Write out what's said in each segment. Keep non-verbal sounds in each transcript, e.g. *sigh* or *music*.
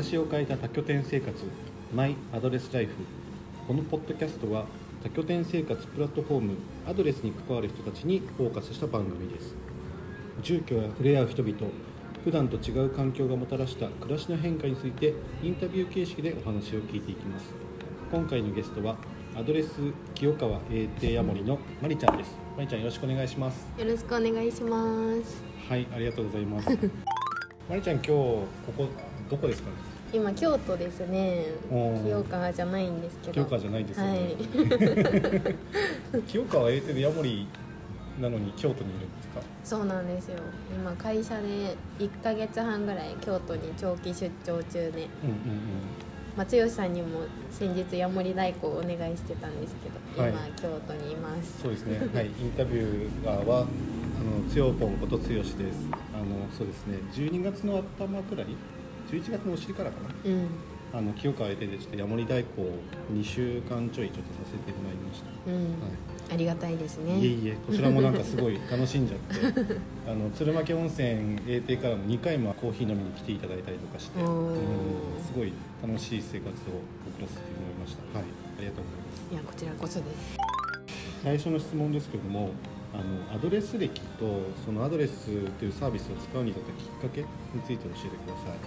私を変えた多拠点生活マイアドレスライフ。このポッドキャストは多拠点生活プラットフォームアドレスに関わる人たちにフォーカスした番組です。住居や触れ合う人々普段と違う環境がもたらした暮らしの変化についてインタビュー形式でお話を聞いていきます。今回のゲストはアドレス清川英帝ヤモリのまりちゃんです。まりちゃんよろしくお願いします。よろしくお願いします。はいありがとうございます。*laughs* まりちゃん今日ここどこですかね？今京都ですね。清川じゃないんですけど。清川じゃないですよはね、い。*laughs* *laughs* 清川英帝でヤモリなのに京都にいるんですか？そうなんですよ。今会社で1ヶ月半ぐらい京都に長期出張中で。うんうん松吉さんにも先日ヤモリ代行をお願いしてたんですけど、はい。今京都にいます。そうですね。はい。インタビューはあのつよぽんことつよしです。あのそうですね。12月の頭くらい11月のお尻からかな。うん。あの清川英帝でちょっとヤモリ代行2週間ちょいちょっとさせてもらいました。うん、はい。ありがたいですね。いえいえこちらもなんかすごい楽しんじゃって。*laughs* あの鶴巻温泉英帝からも2回もコーヒー飲みに来ていただいたりとかして、うん。すごい楽しい生活を送らせてもらいました。はい。ありがとうございます。いやこちらこそです。最初の質問ですけどもあのアドレス歴とそのアドレスというサービスを使うに至ったきっかけについて教えてください、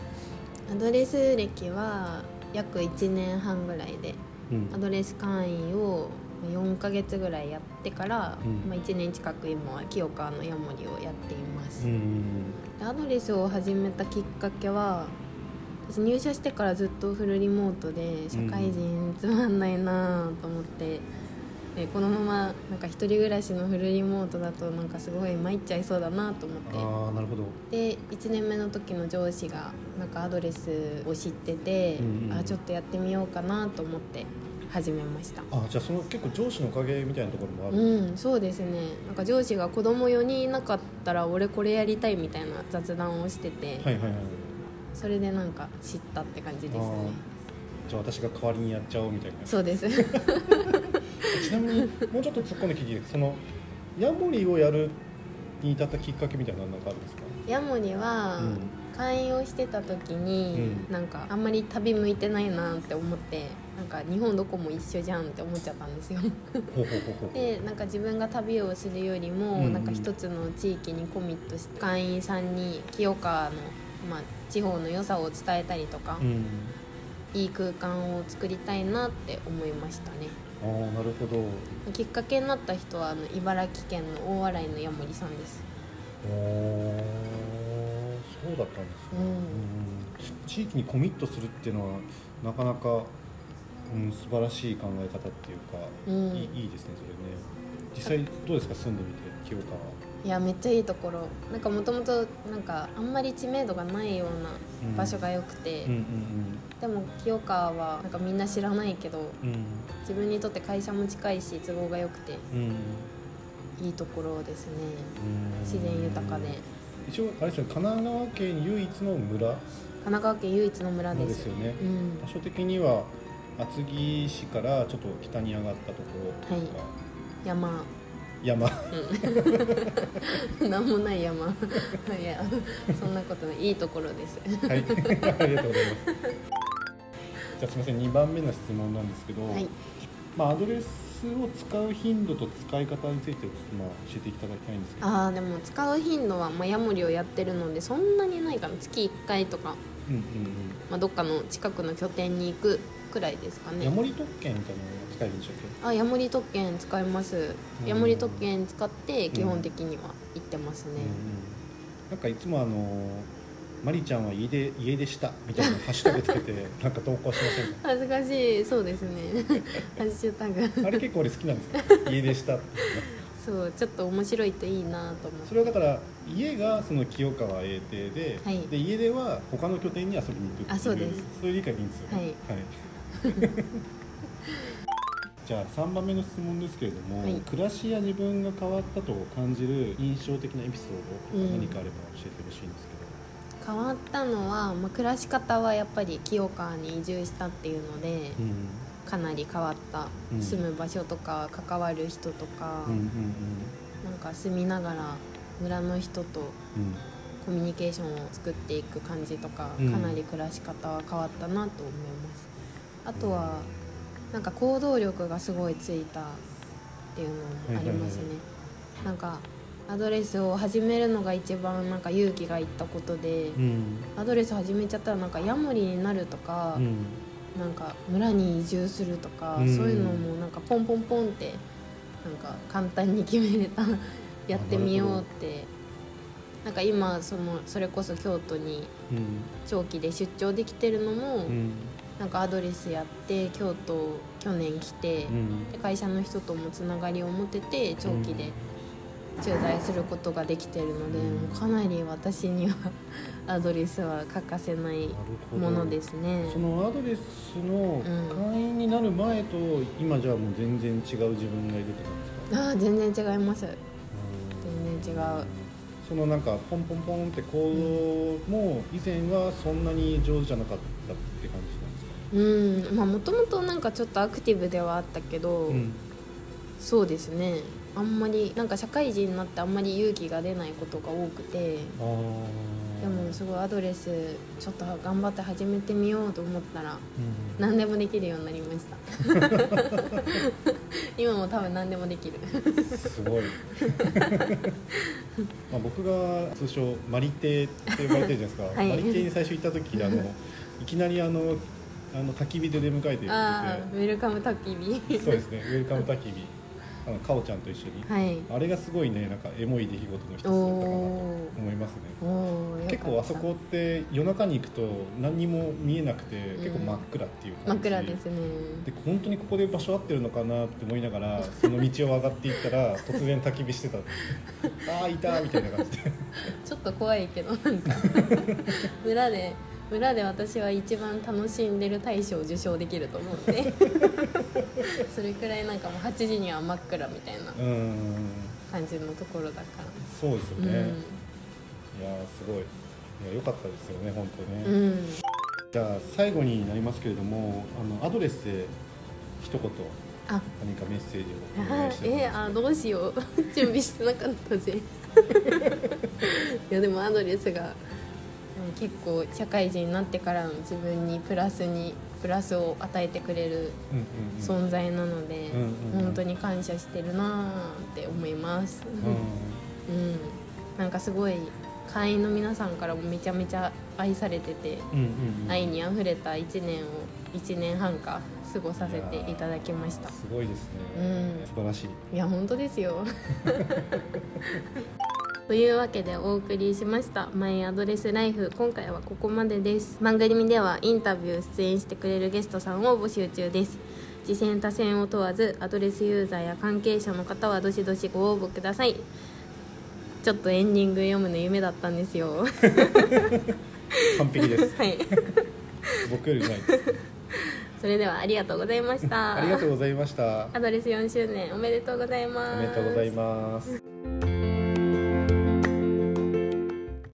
アドレス歴は約1年半ぐらいでうん。アドレス会員を4ヶ月ぐらいやってから、うん。まあ、1年近く今は清川のヤモリをやっています、うん。でアドレスを始めたきっかけは私入社してからずっとフルリモートで社会人つまんないなと思って、でこのままなんか一人暮らしのフルリモートだとなんかすごい参っちゃいそうだなと思って。ああなるほど。で1年目の時の上司がなんかアドレスを知ってて、うんうんあちょっとやってみようかなと思って始めました。あじゃあその結構上司のおかげみたいなところもある、うんそうですね。なんか上司が子供4人いなかったら俺これやりたいみたいな雑談をしてて、はいはいはい。それでなんか知ったって感じですね。じゃあ私が代わりにやっちゃおうみたいな。そうです *laughs* ちなみにもうちょっと突っ込んで聞いてそのヤモリをやるに至ったきっかけみたいなのなんかあるんですか？ヤモリは、うん。会員をしてた時に、うん。なんかあんまり旅向いてないなって思ってなんか日本どこも一緒じゃんって思っちゃったんですよ。でなんか自分が旅をするよりも、うんうん。なんか一つの地域にコミットして会員さんに清川の、まあ、地方の良さを伝えたりとか、うん。いい空間を作りたいなって思いましたねああなるほど。きっかけになった人はあの茨城県の大洗のヤモリさんです。おーそうだったんですね、うん。うん地域にコミットするっていうのはなかなか、うん、素晴らしい考え方っていうか、うん。いいいいですねそれね。実際どうですか住んでみて清川いやめっちゃいいところ。なんかもともとなんかあんまり知名度がないような場所が良くて、でも清川はなんかみんな知らないけどうん。うん自分にとって会社も近いし都合が良くて。うんいいところですね。うん。自然豊かで。一応あれですよね神奈川県唯一の村。神奈川県唯一の村です。よね。うん。場所的には厚木市からちょっと北に上がったところというか、山山。なん。*laughs* もない山。いやそんなことない。いいところです。はい、*laughs* ありがとうございます。じゃあすみません、2番目の質問なんですけど、はい。まあアドレスを使う頻度と使い方についてまあ教えていただきたいんですけど、ああでも使う頻度は、まあ、ヤモリをやってるのでそんなにないかな月1回とか、うんうん。まあ、どっかの近くの拠点に行くくらいですかうん。ね。ヤモリ特権みたいなのが使えるんでしょうあヤモリ特権使います。うん。ヤモリ特権使って基本的には行ってますね。なんかいつもあのマリちゃんは家で家でしたみたいなハッシュタグつけて *laughs* なんか投稿しませんか？恥ずかしい。そうですね。*laughs* ハッシュタグ。あれ結構俺好きなんですよ。*laughs* 家でしたそうちょっと面白いといいなと思って。それはだから家がその清川英帝で,、はい。で家では他の拠点に遊びに行くっていうあそうです。そういう理解でいいんですよね。はい *laughs* じゃあ3番目の質問ですけれども、はい。暮らしや自分が変わったと感じる印象的なエピソードうん。何かあれば教えてほしいんですけど、変わったのは、まあ、暮らし方はやっぱり清川に移住したっていうので、うん。かなり変わった、うん住む場所とか関わる人とか、うん。うん。なんか住みながら村の人とうん。コミュニケーションを作っていく感じとか、うん。かなり暮らし方は変わったなと思いますあとはなんか行動力がすごいついたっていうのもありますね、なんかアドレスを始めるのが一番なんか勇気がいったことで、うん。アドレス始めちゃったらなんかヤモリになるとか、うん。なんか村に移住するとか、うん。そういうのもなんかポンポンポンってなんか簡単に決めれた。*laughs* やってみようって。なんか今そのそれこそ京都にうん。長期で出張できてるのも、うんなんかアドレスやって京都去年来て、うん。で会社の人ともつながりを持てて長期で駐在することができてるので、うん。かなり私には *laughs* アドレスは欠かせないものですね。そのアドレスの会員になる前と今じゃあもう全然違う自分がいるってことですか？ああ全然違います。うん。全然違う。そのなんかポンポンポンって行動も以前はそんなに上手じゃなかったってうん。まあもともとなんかちょっとアクティブではあったけど、うん。そうですね。あんまりなんか社会人になってあんまり勇気が出ないことが多くてあでもすごいアドレスちょっと頑張って始めてみようと思ったらうん。何でもできるようになりました。*laughs* 今も多分何でもできる。すごい。まあ僕が通称マリテって呼ばれてるじゃないですか、はい。マリテに最初行った時あのいきなりあのあの焚き火で出迎えてくれてああウェルカム焚き火。そうですね。ウェルカム焚き火。あのかおちゃんと一緒に、はい。あれがすごいねなんかエモい出来事の一つだったかなと思いますね。結構あそこって夜中に行くと何にも見えなくて、ん。結構真っ暗っていう真っ感じ暗ですね。で本当にここで場所合ってるのかなって思いながら *laughs* その道を上がっていったら突然焚き火してた。ああいたみたいな感じで。*laughs* ちょっと怖いけどなんか。*laughs* 村で村で私は一番楽しんでる大賞を受賞できると思うんで *laughs* それくらいなんかもう8時には真っ暗みたいな感じのところだかそうですよら、ね、いやーすごい。いや良かったですよね本当ね、うん、うん、じゃあ最後になりますけれどもあのアドレスで一言あ。何かメッセージをえー、あどうしよう。*laughs* 準備してなかったぜ。*laughs* いやでもアドレスがうん結構社会人になってからの自分にプラスにプラスを与えてくれる存在なので、うんうん本当に感謝してるなーって思います、ううん、なんかすごい会員の皆さんからもめちゃめちゃ愛されてて、んうんうんうん。愛にあふれた1年を1年半か過ごさせていただきました。すごいですね、うん。素晴らしい。いや本当ですよ *laughs* というわけでお送りしました「マイアドレスライフ」今回はここまでです。番組ではインタビュー出演してくれるゲストさんを募集中です。次戦他戦を問わずアドレスユーザーや関係者の方はどしどしご応募ください。ちょっとエンディング読むの夢だったんですよ。*laughs* 完璧です。*laughs* はい。僕よりうまいですそれではありがとうございました。ありがとうございました。アドレス4周年おめでとうございます。おめでとうございます